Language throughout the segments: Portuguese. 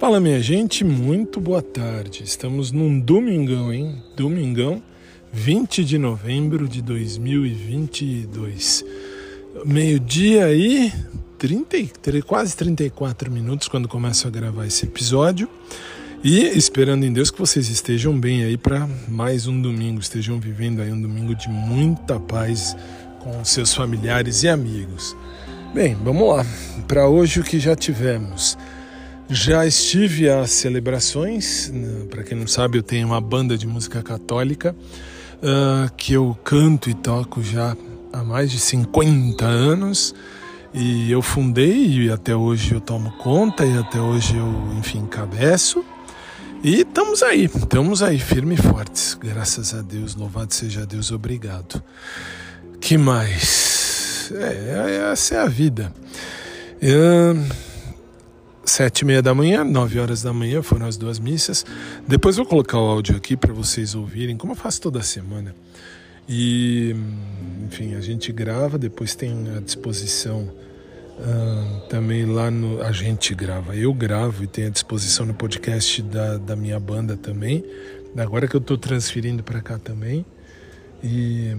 Fala minha gente, muito boa tarde. Estamos num domingão, hein? Domingão, 20 de novembro de 2022. Meio-dia aí, 30, quase 34 minutos quando começo a gravar esse episódio. E esperando em Deus que vocês estejam bem aí para mais um domingo, estejam vivendo aí um domingo de muita paz com seus familiares e amigos. Bem, vamos lá. Para hoje o que já tivemos. Já estive às celebrações. Né, Para quem não sabe, eu tenho uma banda de música católica uh, que eu canto e toco já há mais de 50 anos. E eu fundei e até hoje eu tomo conta e até hoje eu, enfim, cabeço. E estamos aí, estamos aí, firme e fortes. Graças a Deus, louvado seja Deus, obrigado. Que mais? É, essa é a vida. Uh, sete e meia da manhã, nove horas da manhã foram as duas missas. Depois vou colocar o áudio aqui para vocês ouvirem, como eu faço toda semana. E, enfim, a gente grava, depois tem a disposição uh, também lá no. A gente grava, eu gravo e tem a disposição no podcast da, da minha banda também. Agora que eu estou transferindo para cá também. E,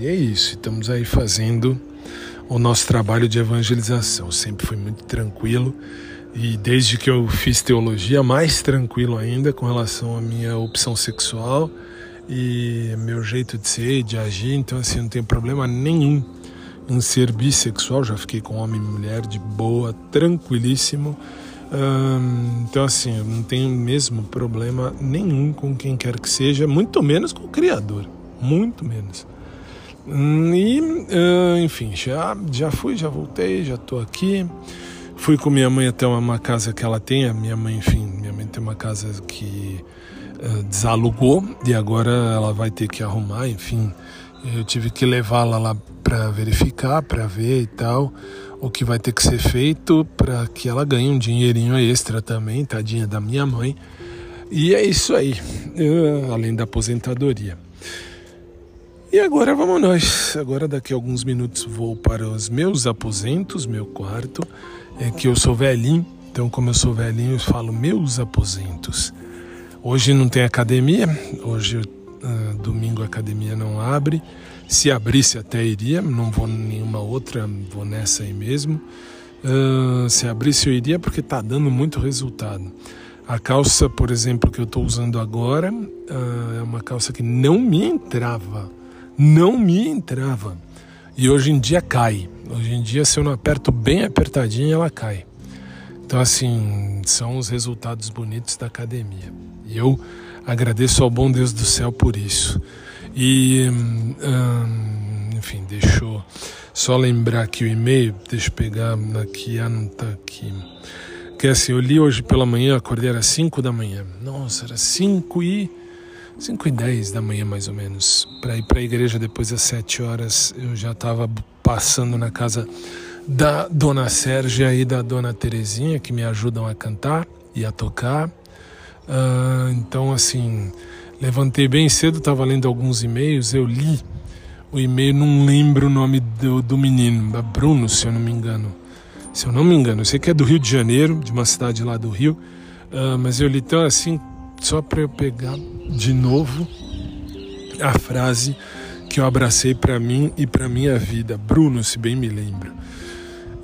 e é isso, estamos aí fazendo o nosso trabalho de evangelização. Sempre foi muito tranquilo e desde que eu fiz teologia, mais tranquilo ainda com relação à minha opção sexual e meu jeito de ser, de agir. Então, assim, não tenho problema nenhum em ser bissexual. Já fiquei com homem e mulher de boa, tranquilíssimo. então, assim, eu não tenho mesmo problema nenhum com quem quer que seja, muito menos com o Criador, muito menos. Hum, e, uh, enfim, já, já fui, já voltei, já estou aqui. Fui com minha mãe até uma casa que ela tem. A minha mãe, enfim, minha mãe tem uma casa que uh, desalugou e agora ela vai ter que arrumar. Enfim, eu tive que levá-la lá para verificar, para ver e tal, o que vai ter que ser feito para que ela ganhe um dinheirinho extra também, tadinha da minha mãe. E é isso aí, além da aposentadoria. E agora vamos nós. Agora daqui a alguns minutos vou para os meus aposentos, meu quarto. É que eu sou velhinho, então como eu sou velhinho, eu falo meus aposentos. Hoje não tem academia, hoje uh, domingo a academia não abre. Se abrisse até iria, não vou nenhuma outra, vou nessa aí mesmo. Uh, se abrisse eu iria porque está dando muito resultado. A calça, por exemplo, que eu estou usando agora uh, é uma calça que não me entrava não me entrava. E hoje em dia cai. Hoje em dia, se eu não aperto bem apertadinho, ela cai. Então, assim, são os resultados bonitos da academia. E eu agradeço ao bom Deus do céu por isso. E, hum, enfim, deixou só lembrar aqui o e-mail, deixa eu pegar aqui, ah, não tá aqui. Que assim, eu li hoje pela manhã, acordei era 5 da manhã. Nossa, era 5 e 5 e 10 da manhã mais ou menos. Para ir para a igreja depois das 7 horas, eu já estava passando na casa da dona Sérgia e da dona Terezinha, que me ajudam a cantar e a tocar. Uh, então, assim, levantei bem cedo, estava lendo alguns e-mails, eu li o e-mail, não lembro o nome do, do menino, Bruno, se eu não me engano. Se eu não me engano, eu sei que é do Rio de Janeiro, de uma cidade lá do Rio, uh, mas eu li tão assim, só para eu pegar de novo a frase que eu abracei para mim e para minha vida. Bruno, se bem me lembro.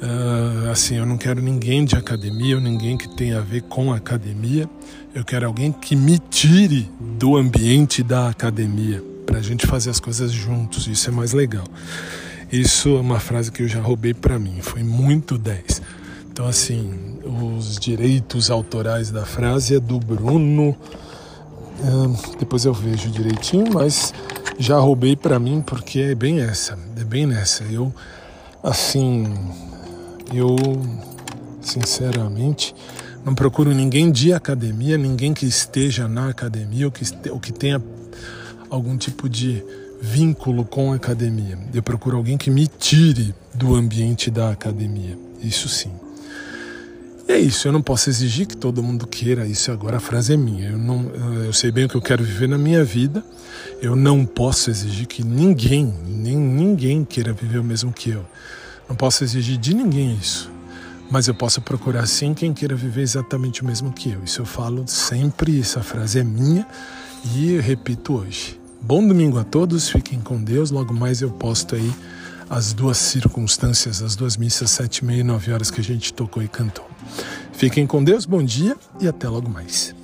Uh, assim, eu não quero ninguém de academia, ou ninguém que tenha a ver com academia. Eu quero alguém que me tire do ambiente da academia para a gente fazer as coisas juntos. Isso é mais legal. Isso é uma frase que eu já roubei para mim. Foi muito 10. Então, assim, os direitos autorais da frase é do Bruno depois eu vejo direitinho, mas já roubei para mim porque é bem essa, é bem nessa. Eu, assim, eu, sinceramente, não procuro ninguém de academia, ninguém que esteja na academia ou que, ou que tenha algum tipo de vínculo com a academia. Eu procuro alguém que me tire do ambiente da academia. Isso sim. E é isso, eu não posso exigir que todo mundo queira isso agora, a frase é minha. Eu, não, eu sei bem o que eu quero viver na minha vida. Eu não posso exigir que ninguém, nem ninguém queira viver o mesmo que eu. Não posso exigir de ninguém isso. mas eu posso procurar sim quem queira viver exatamente o mesmo que eu. Isso eu falo sempre, essa frase é minha e repito hoje. Bom domingo a todos, fiquem com Deus. Logo mais eu posto aí as duas circunstâncias, as duas missas, sete e meia e nove horas que a gente tocou e cantou. Fiquem com Deus, bom dia e até logo mais.